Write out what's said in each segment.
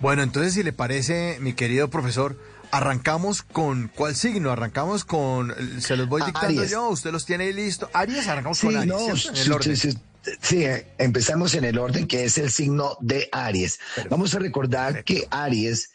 Bueno, entonces, si le parece, mi querido profesor, arrancamos con cuál signo? Arrancamos con. Se los voy dictando Aries. yo, usted los tiene ahí listo. Aries, arrancamos Sí, con Aries. no. En el sí, orden. sí, sí, sí, eh, empezamos en el orden que es el signo de Aries. Vamos a recordar que Aries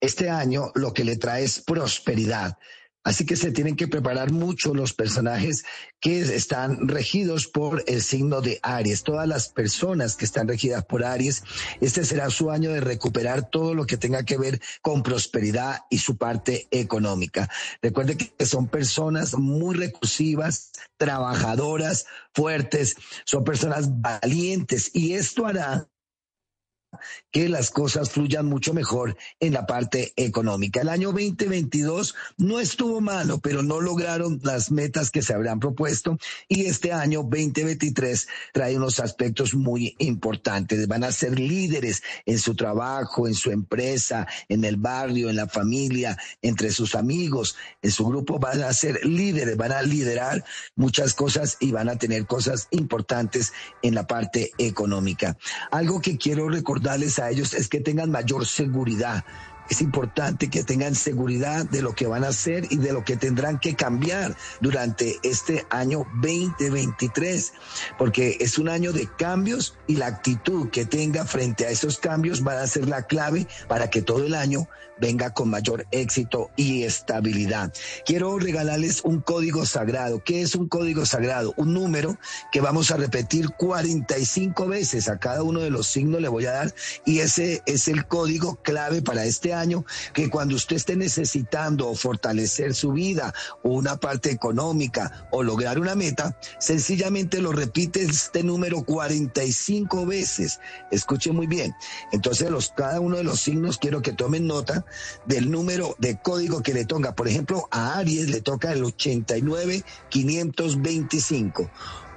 este año lo que le trae es prosperidad. Así que se tienen que preparar mucho los personajes que están regidos por el signo de Aries. Todas las personas que están regidas por Aries, este será su año de recuperar todo lo que tenga que ver con prosperidad y su parte económica. Recuerde que son personas muy recursivas, trabajadoras, fuertes, son personas valientes y esto hará que las cosas fluyan mucho mejor en la parte económica. El año 2022 no estuvo malo, pero no lograron las metas que se habrían propuesto y este año 2023 trae unos aspectos muy importantes. Van a ser líderes en su trabajo, en su empresa, en el barrio, en la familia, entre sus amigos, en su grupo van a ser líderes, van a liderar muchas cosas y van a tener cosas importantes en la parte económica. Algo que quiero a ellos es que tengan mayor seguridad. Es importante que tengan seguridad de lo que van a hacer y de lo que tendrán que cambiar durante este año 2023, porque es un año de cambios y la actitud que tenga frente a esos cambios va a ser la clave para que todo el año venga con mayor éxito y estabilidad. Quiero regalarles un código sagrado. ¿Qué es un código sagrado? Un número que vamos a repetir 45 veces a cada uno de los signos le voy a dar y ese es el código clave para este año que cuando usted esté necesitando fortalecer su vida o una parte económica o lograr una meta, sencillamente lo repite este número 45 veces. Escuche muy bien. Entonces los cada uno de los signos quiero que tomen nota del número de código que le toca. Por ejemplo, a Aries le toca el 89 525.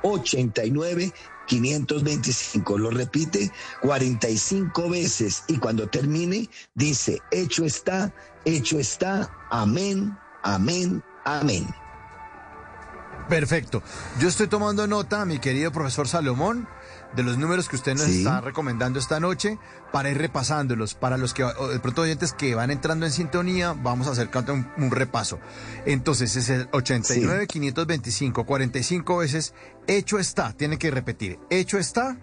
89 525. Lo repite 45 veces y cuando termine dice, hecho está, hecho está, amén, amén, amén. Perfecto. Yo estoy tomando nota, mi querido profesor Salomón, de los números que usted nos Sí. está recomendando esta noche para ir repasándolos. Para los que, de pronto oyentes que van entrando en sintonía, vamos a hacer un, un repaso. Entonces es el 89, 525, 45 veces. Hecho está, tiene que repetir. Hecho está,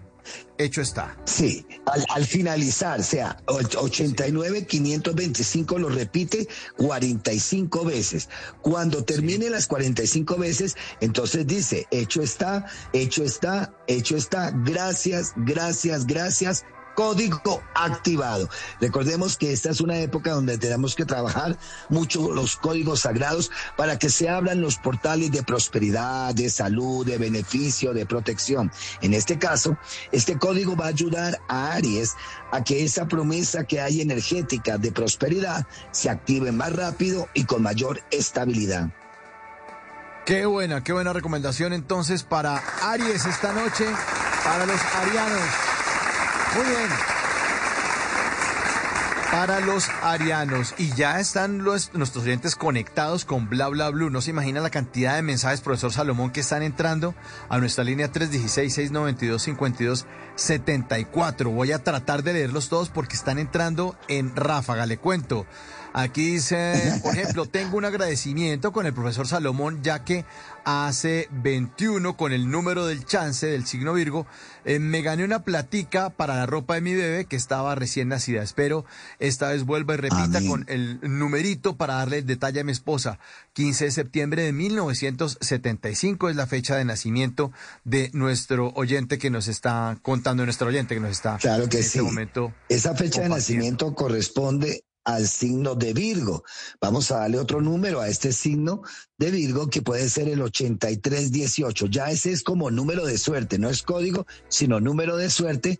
hecho está. Sí, al, al finalizar, sea, och- 89, 525 lo repite 45 veces. Cuando termine las 45 veces, entonces dice, hecho está, hecho está, hecho está, gracias, gracias, gracias. Código activado. Recordemos que esta es una época donde tenemos que trabajar mucho los códigos sagrados para que se abran los portales de prosperidad, de salud, de beneficio, de protección. En este caso, este código va a ayudar a Aries a que esa promesa que hay energética de prosperidad se active más rápido y con mayor estabilidad. Qué buena, qué buena recomendación entonces para Aries esta noche, para los arianos. Muy bien. Para los arianos. Y ya están los, nuestros oyentes conectados con Bla Bla Blue. No se imagina la cantidad de mensajes, profesor Salomón, que están entrando a nuestra línea 316-692-5274. Voy a tratar de leerlos todos porque están entrando en ráfaga, le cuento. Aquí dice, por ejemplo, tengo un agradecimiento con el profesor Salomón, ya que hace 21 con el número del chance del signo Virgo, eh, me gané una platica para la ropa de mi bebé que estaba recién nacida. Espero esta vez vuelva y repita Amén. con el numerito para darle el detalle a mi esposa. 15 de septiembre de 1975 es la fecha de nacimiento de nuestro oyente que nos está contando, nuestro oyente que nos está Claro que en sí. este momento. Esa fecha de nacimiento corresponde al signo de Virgo. Vamos a darle otro número a este signo de Virgo que puede ser el 8318. Ya ese es como número de suerte, no es código, sino número de suerte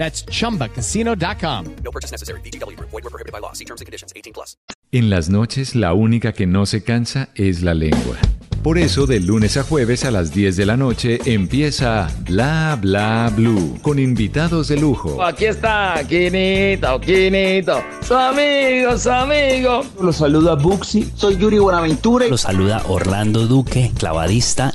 That's chumbacasino.com. No purchase necessary. VGW Group. Void were prohibited by law. See terms and conditions. 18 plus. En las noches, la única que no se cansa es la lengua. Por eso, de lunes a jueves a las 10 de la noche empieza Bla Bla Blue con invitados de lujo. Aquí está, Quinito, Quinito, su amigo, su amigo. Los saluda Buxi, soy Yuri Buenaventura. Los saluda Orlando Duque, clavadista.